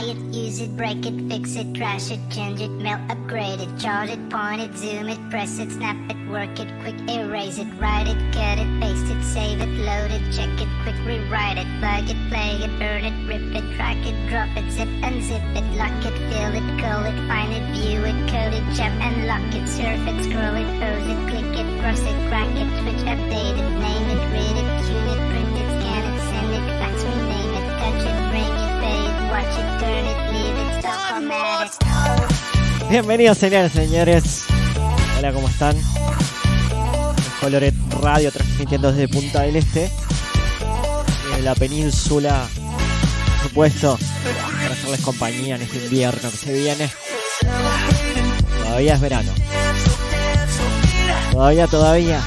buy it, use it, break it, fix it, trash it, change it, mail, upgrade it, chart it, point it, zoom it, press it, snap it, work it, quick erase it, write it, cut it, paste it, save it, load it, check it, quick rewrite it, plug it, play it, burn it, rip it, track it, drop it, zip unzip it, lock it, fill it, call it, find it, view it, code it, jump and lock it, surf it, scroll it, pose it, click it, cross it, crack it, switch, update it, name it, read it, tune it, Bienvenidos, señores, señores. Hola, ¿cómo están? Coloret Radio transmitiendo desde Punta del Este, en la península, por supuesto, para hacerles compañía en este invierno que se viene. Todavía es verano. Todavía, todavía.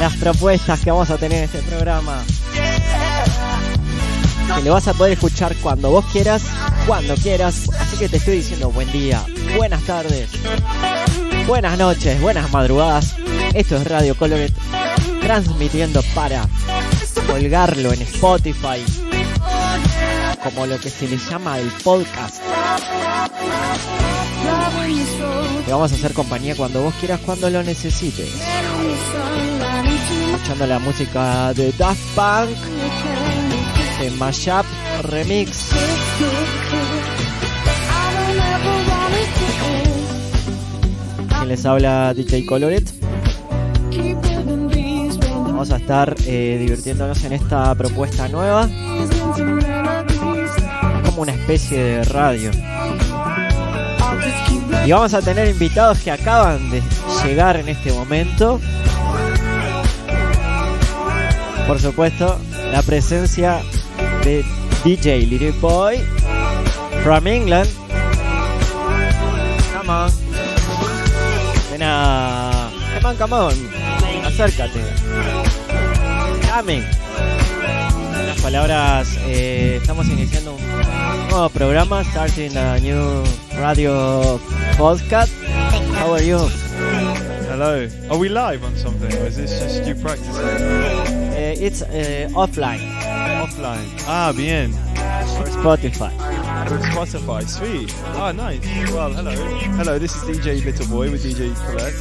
Las propuestas que vamos a tener en este programa. Que lo vas a poder escuchar cuando vos quieras, cuando quieras. Así que te estoy diciendo buen día, buenas tardes, buenas noches, buenas madrugadas. Esto es Radio Coloret transmitiendo para colgarlo en Spotify como lo que se le llama el podcast. Te vamos a hacer compañía cuando vos quieras, cuando lo necesites. Escuchando la música de Daft Punk, de Mashup Remix. Quien les habla DJ Coloret. Vamos a estar eh, divirtiéndonos en esta propuesta nueva. Como una especie de radio. Y vamos a tener invitados que acaban de llegar en este momento. Por supuesto, la presencia de DJ Little Boy from England. Come on. Ven a... Come on, come on. Acércate. Coming. Las palabras, eh, estamos iniciando un nuevo programa, starting a new radio podcast. How are you? Hello. Are we live on something, or is this just you practicing? Eh, it's eh, offline Offline. Ah, bien. for Spotify. Spotify. Sweet. Ah, nice. Well, hello. Hello, this is DJ Little Boy with DJ Colette.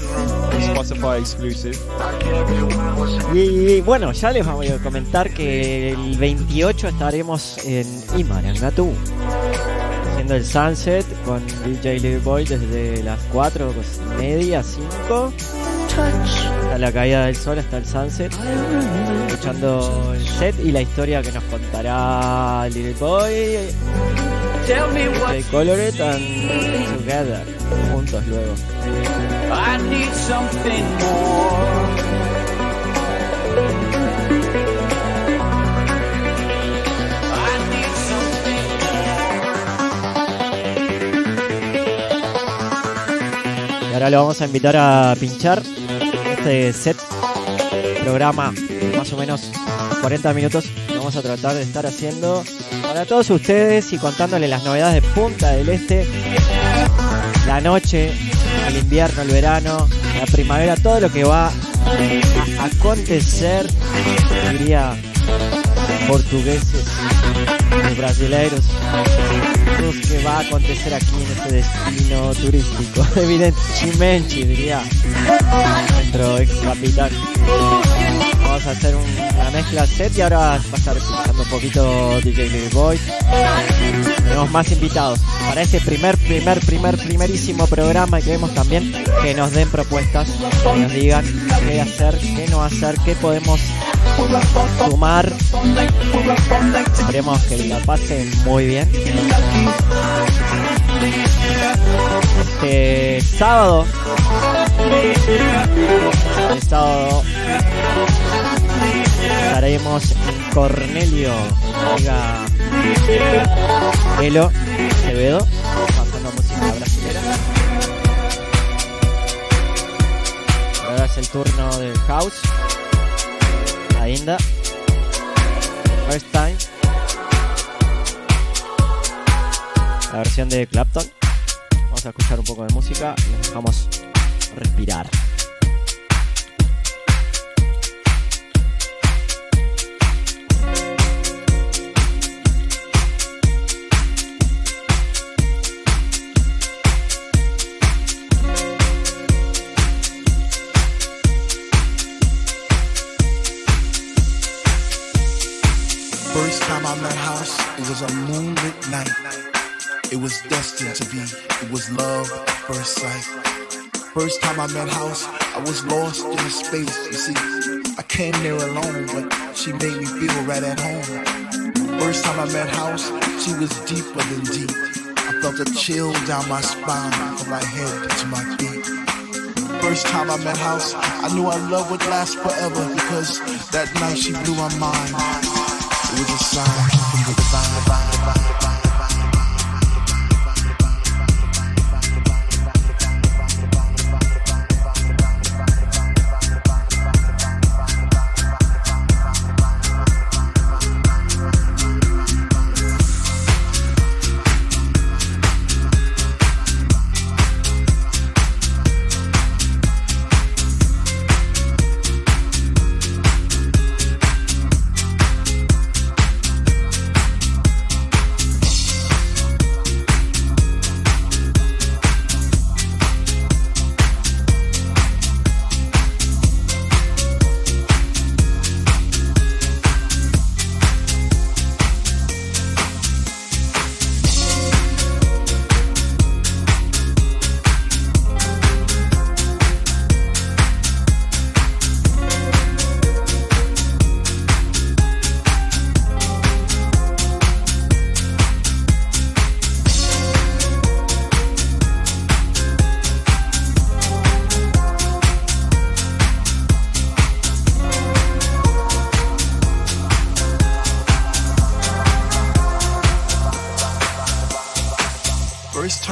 Spotify exclusive. Y bueno, ya les voy a comentar que el 28 estaremos en Imarangatú. Haciendo el sunset con DJ Little Boy desde las 4 pues, media, 5. Hasta la caída del sol, hasta el sunset. Escuchando el set y la historia que nos contará Little Boy. DJ Coloret and Together. Juntos luego. I need something more. Ahora lo vamos a invitar a pinchar este set, programa más o menos 40 minutos. Vamos a tratar de estar haciendo para todos ustedes y contándoles las novedades de Punta del Este, la noche, el invierno, el verano, la primavera, todo lo que va a acontecer, diría portugueses brasileiros, que va a acontecer aquí en este destino turístico. Evidentemente, diría nuestro ex capitán. Vamos a hacer un- una mezcla set y ahora va a estar escuchando un poquito DJ Little Boy. Tenemos más invitados para este primer, primer, primer, primerísimo programa y queremos también que nos den propuestas, que nos digan qué hacer, qué no hacer, qué podemos sumar. Esperemos que la pasen muy bien. Este sábado, este sábado estaremos en Cornelio, amiga Elo Acevedo, pasando música brasileña. Ahora es el turno del house. Ainda. First time. La versión de Clapton. Vamos a escuchar un poco de música y nos dejamos respirar. Was a moonlit night. It was destined to be. It was love at first sight. First time I met House, I was lost in space. You see, I came there alone, but she made me feel right at home. First time I met House, she was deeper than deep. I felt a chill down my spine from my head to my feet. First time I met House, I knew our love would last forever because that night she blew my mind. It was a sign from the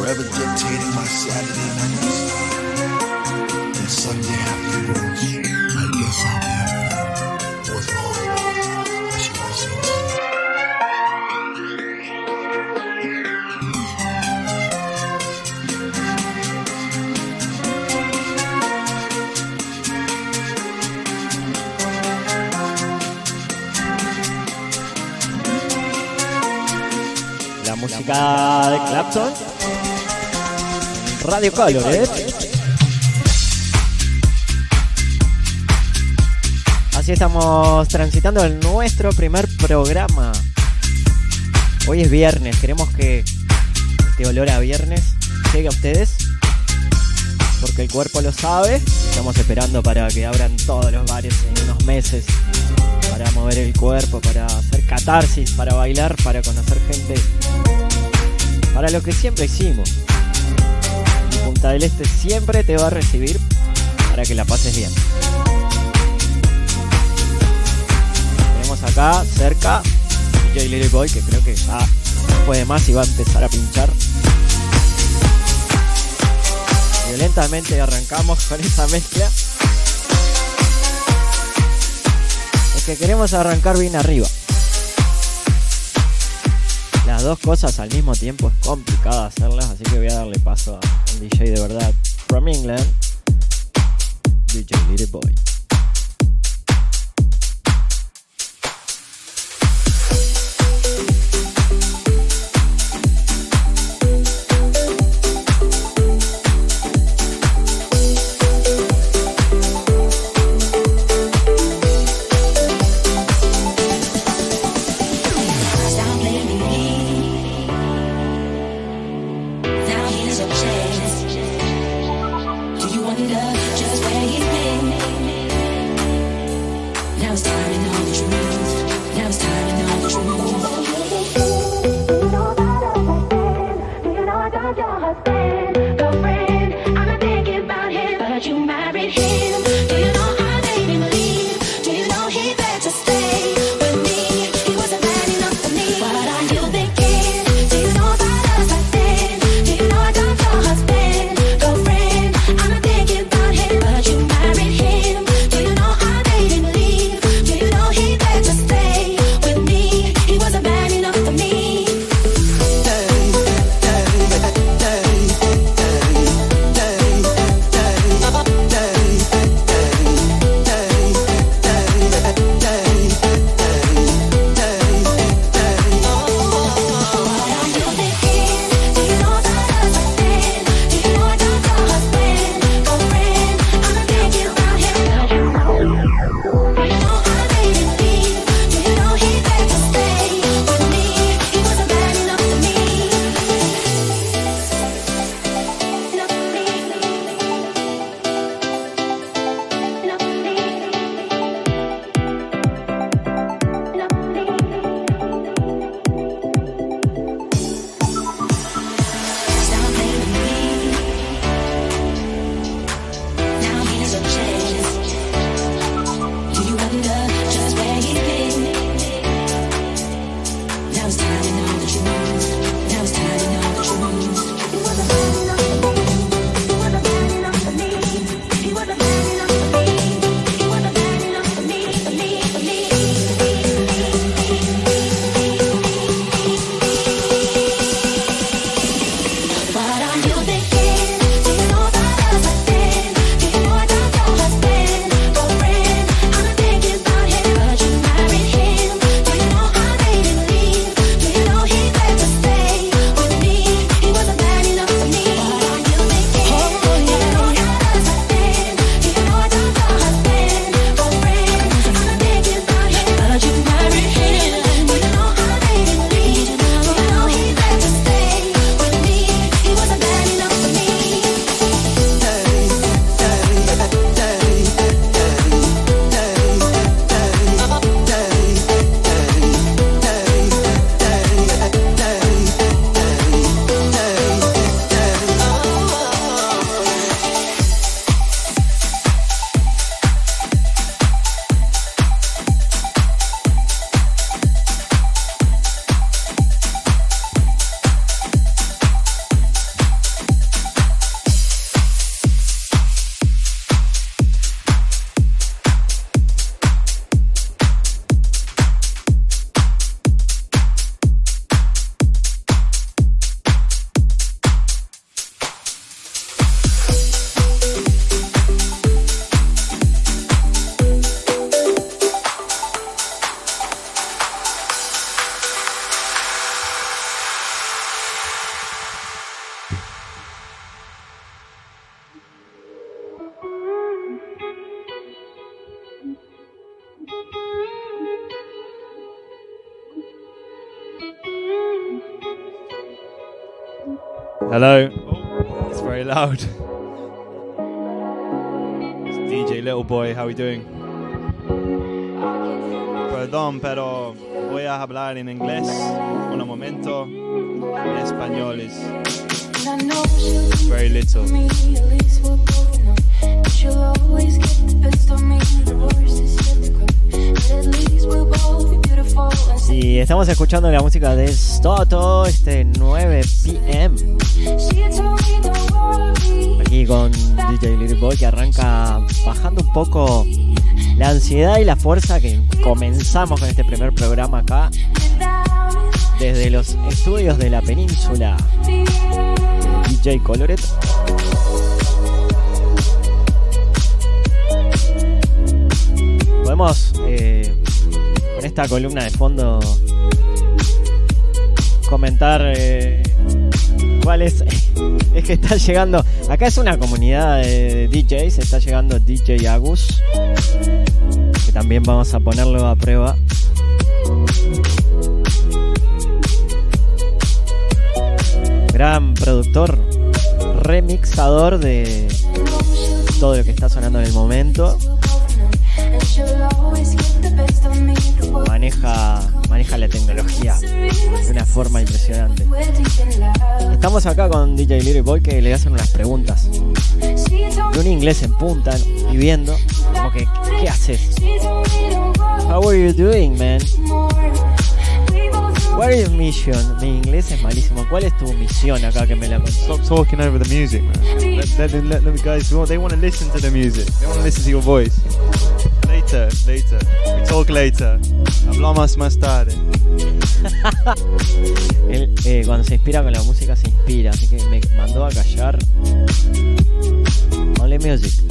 forever dictating my Saturday nights and Sunday afternoons. I guess I'll be was all as she was yours. La música de Clapton. Radio Color, ¿eh? Así estamos transitando en nuestro primer programa. Hoy es viernes, queremos que este olor a viernes llegue a ustedes. Porque el cuerpo lo sabe. Estamos esperando para que abran todos los bares en unos meses. Para mover el cuerpo, para hacer catarsis, para bailar, para conocer gente. Para lo que siempre hicimos. Punta del Este siempre te va a recibir para que la pases bien. Tenemos acá cerca DJ Little Boy que creo que ya puede más y va a empezar a pinchar. Violentamente arrancamos con esa mezcla. Es que queremos arrancar bien arriba. Las dos cosas al mismo tiempo es complicado hacerlas, así que voy a darle paso a un DJ de verdad from England, DJ Little Boy. Hello. Oh, it's very loud. It's DJ Little Boy, how are we doing? Perdón, pero voy a hablar en inglés un momento. En español es very little. Estamos escuchando la música de Stoto, este 9 pm. Aquí con DJ Little Boy que arranca bajando un poco la ansiedad y la fuerza que comenzamos con este primer programa acá desde los estudios de la península. DJ Coloret. Podemos eh, esta columna de fondo comentar eh, cuál es. Es que está llegando. Acá es una comunidad de DJs. Está llegando DJ Agus. Que también vamos a ponerlo a prueba. Gran productor, remixador de todo lo que está sonando en el momento. Maneja, maneja la tecnología de una forma impresionante. Estamos acá con DJ Little Boy que le hacen unas preguntas. De un inglés en punta y viendo, como que, ¿qué haces? How are you doing, man? What is your mission? Mi inglés es malísimo. ¿Cuál es tu misión acá que me la? Stop talking over the music, man. Let, let, them- let them guys, they want to listen to the music. They want to listen to your voice. Later, later. We talk later. Hablamos más tarde. Él eh, cuando se inspira con la música se inspira, así que me mandó a callar. Only music.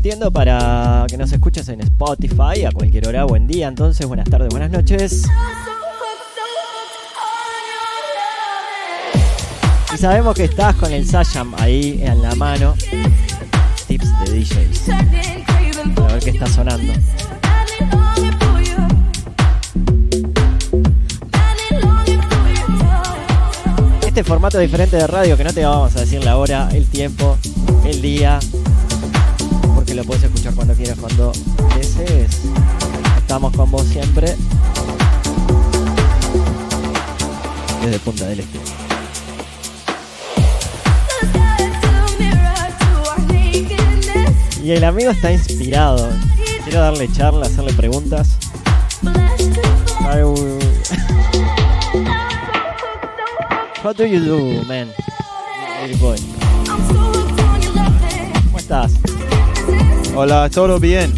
Transmitiendo para que nos escuches en Spotify a cualquier hora. Buen día, entonces, buenas tardes, buenas noches. Y sabemos que estás con el Sayam ahí en la mano. Tips de DJs. Para ver qué está sonando. Este formato diferente de radio que no te vamos a decir la hora, el tiempo, el día, porque lo puedes escuchar cuando quieras, cuando desees. Estamos con vos siempre desde Punta del Este. Y el amigo está inspirado. Quiero darle charla, hacerle preguntas. How do you do, man? Boy. ¿Cómo estás? Hola, todo bien.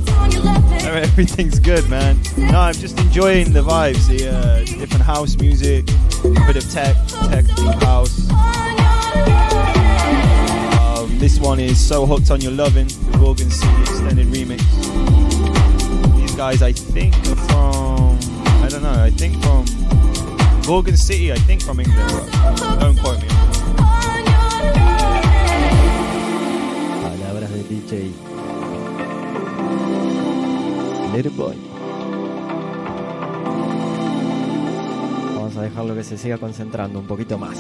Everything's good, man. No, I'm just enjoying the vibes, the uh, different house music, a bit of tech, tech, deep house. Um, this one is So Hooked on Your loving, the Gorgon City Extended Remix. These guys, I think, are from, I don't know, I think from Gorgon City, I think from England. Don't quote me. DJ Let It Boy. Vamos a dejarlo que se siga concentrando un poquito más.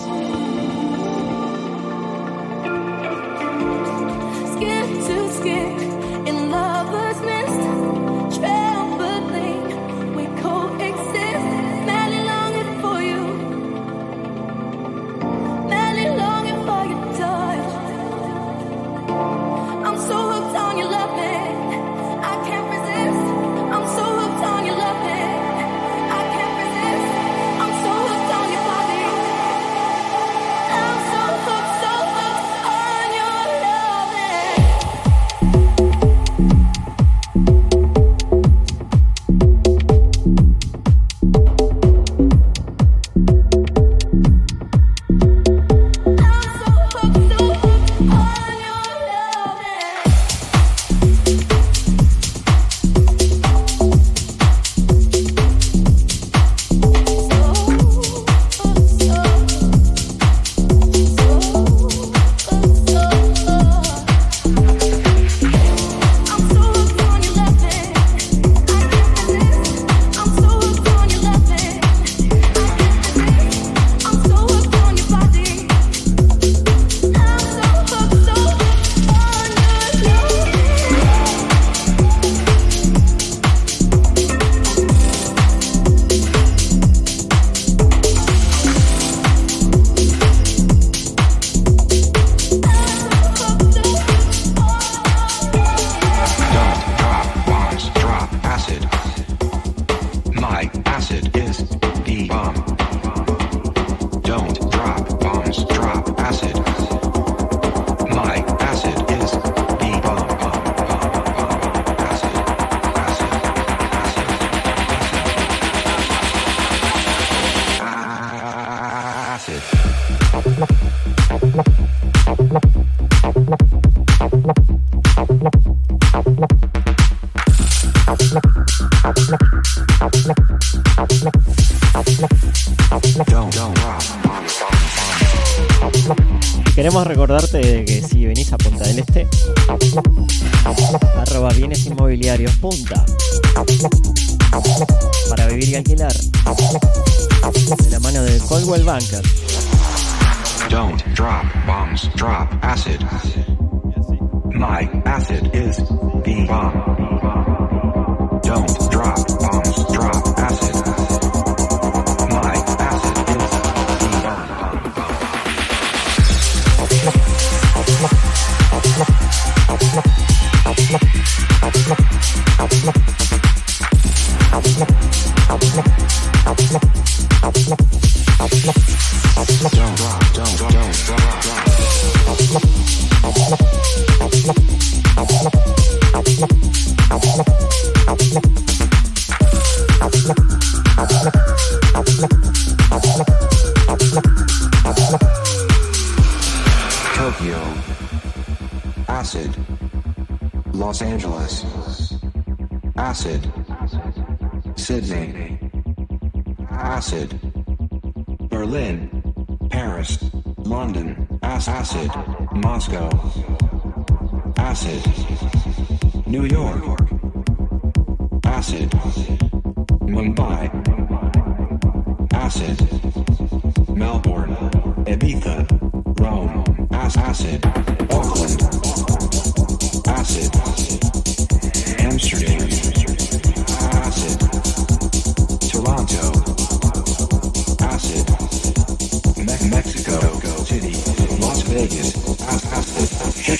Los Angeles, Acid, Sydney acid. Berlin, Paris, London, acid, Moscow, acid, New York, acid, Mumbai, acid, Melbourne, Ibiza, Rome, acid, Auckland, acid, Amsterdam.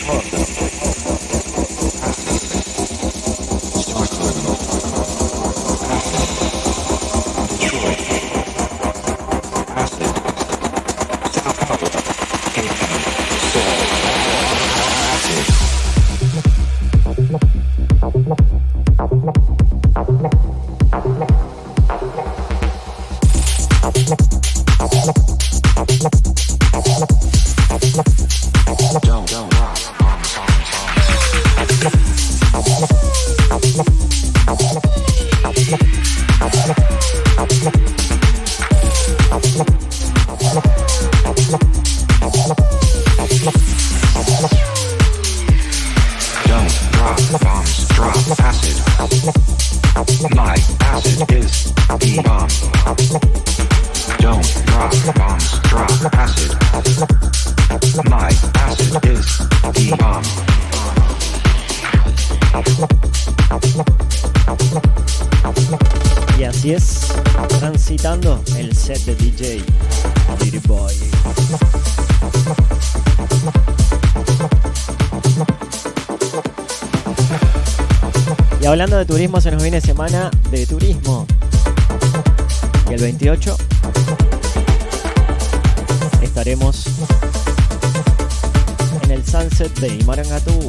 fuck. turismo se nos viene semana de turismo. Y el 28 estaremos en el Sunset de Imarangatú.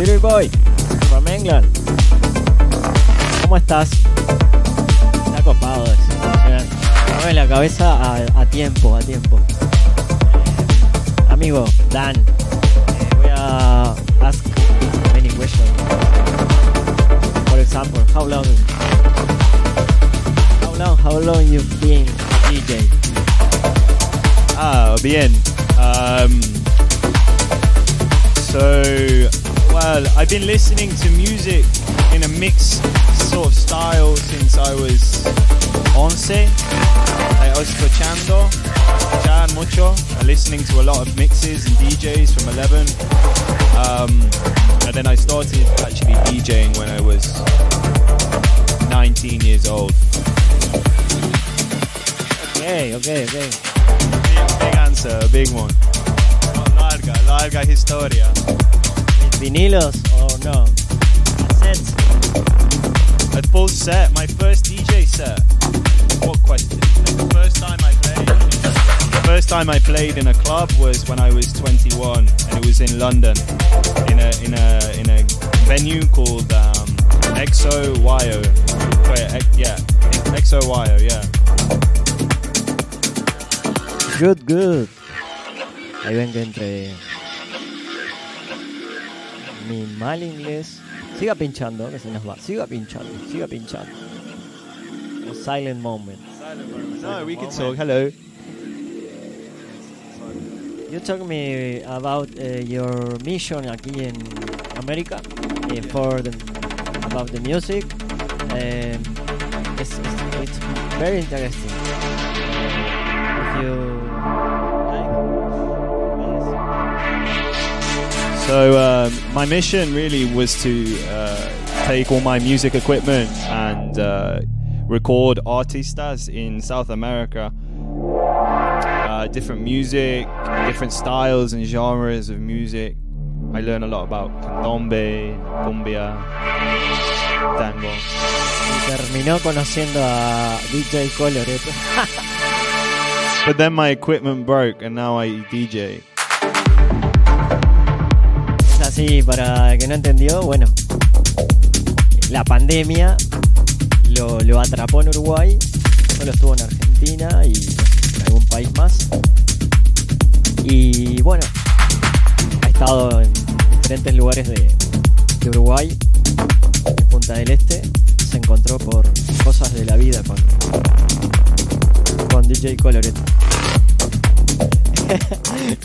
Little Boy from England. ¿Cómo estás? Está copado. Dame la cabeza a, tiempo, a tiempo. Amigo, Dan, eh, voy a ask many questions. For example, how long? How long? How long you've been a DJ? Ah, bien. Um, so well, I've been listening to music in a mixed sort of style since I was 11. Like, I was escuchando, escuchar mucho, listening to a lot of mixes and DJs from 11. Um, and then I started actually DJing when I was 19 years old. Okay, okay, okay. Big, big answer, a big one. Larga, larga historia. Vinilos or no? Cassettes? A full set, my first DJ set. What question? The first time I played. The first time I played in a club was when I was 21, and it was in London, in a in a in a venue called um, Exo Wyo. Wait, yeah, Exo Wyo, yeah. Good, good. Ahí ven que entre mi mal inglés. Siga pinchando, que se nos va. Siga pinchando, siga pinchando. A silent moment. No, we can talk. Hello. You talk me about uh, your mission aquí en América uh, for the, about the music. Um, it's, it's, it's very interesting. If you So um, my mission really was to uh, take all my music equipment and uh, record artistas in South America. Uh, different music, different styles and genres of music. I learn a lot about candombe, cumbia, tango. Terminó conociendo a DJ Coloreto. But then my equipment broke and now I DJ. Así, para el que no entendió, bueno, la pandemia lo, atrapó en Uruguay, solo estuvo en Argentina y en algún país más. Y bueno, ha estado en diferentes lugares de, Uruguay, Punta del Este, se encontró por cosas de la vida con, con DJ Coloreto.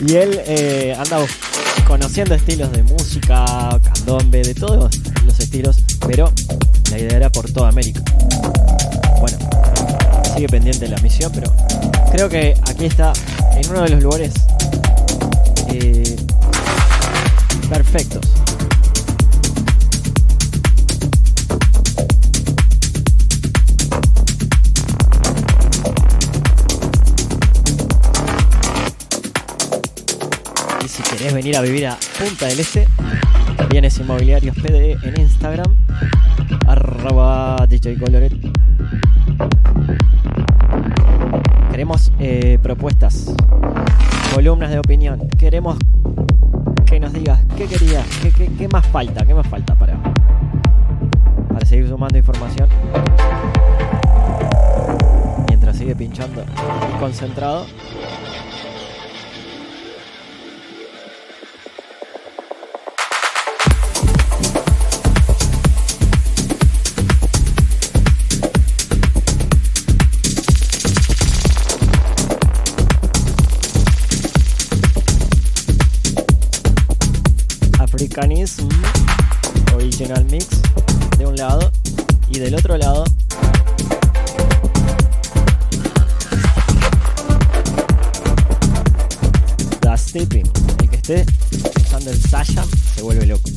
y él eh, anda bus- conociendo estilos de música, candombe, de todos los estilos, pero la idea era por toda América. Bueno, sigue pendiente la misión, pero creo que aquí está en uno de los lugares eh, perfectos. Querés venir a vivir a Punta del Este, Bienes Inmobiliarios PD en Instagram, arroba DJ Coloret. Queremos eh, propuestas, columnas de opinión. Queremos que nos digas qué querías, qué, qué- qué más falta, qué más falta para, para seguir sumando información. Mientras sigue pinchando y concentrado. Africanism Original Mix de un lado y del otro lado Das Tipping. El que esté usando el Sasha se vuelve loco.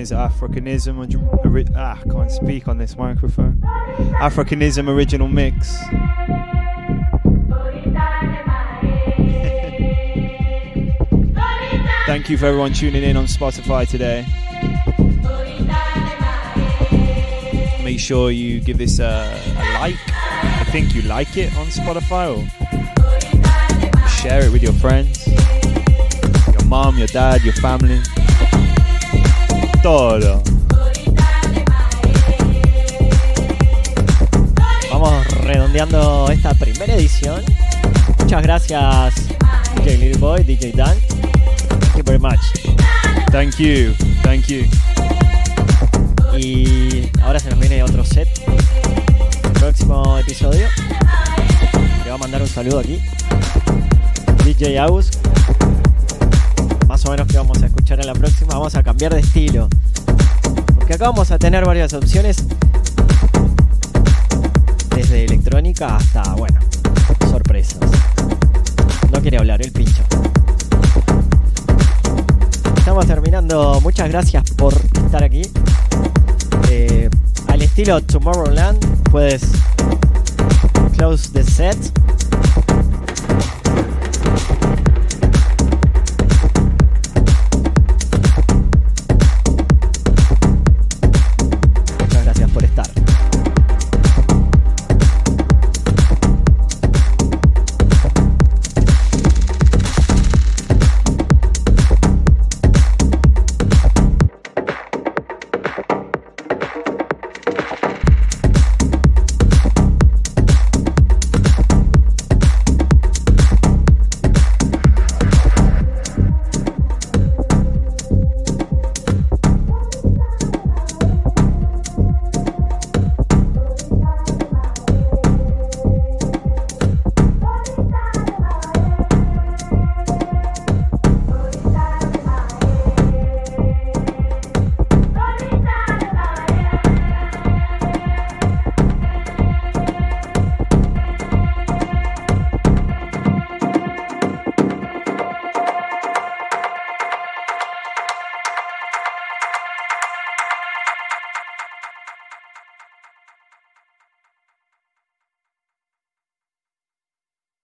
Is Africanism. Ah, I can't speak on this microphone. Africanism original mix. Thank you for everyone tuning in on Spotify today. Make sure you give this a, a like. I think you like it on Spotify or share it with your friends, your mom, your dad, your family. Todo. Vamos redondeando esta primera edición. Muchas gracias, DJ Little Boy, DJ Dan. Thank you very much. Thank you. Thank you. Y ahora se nos viene otro set. Próximo episodio. Le va a mandar un saludo aquí. DJ Aus. Más o menos que vamos a escuchar en la próxima. Vamos a cambiar de estilo. Porque acá vamos a tener varias opciones. Desde electrónica hasta, bueno, sorpresas. No quiere hablar, el pincho. Estamos terminando. Muchas gracias por estar aquí. Eh, al estilo Tomorrowland, puedes close the set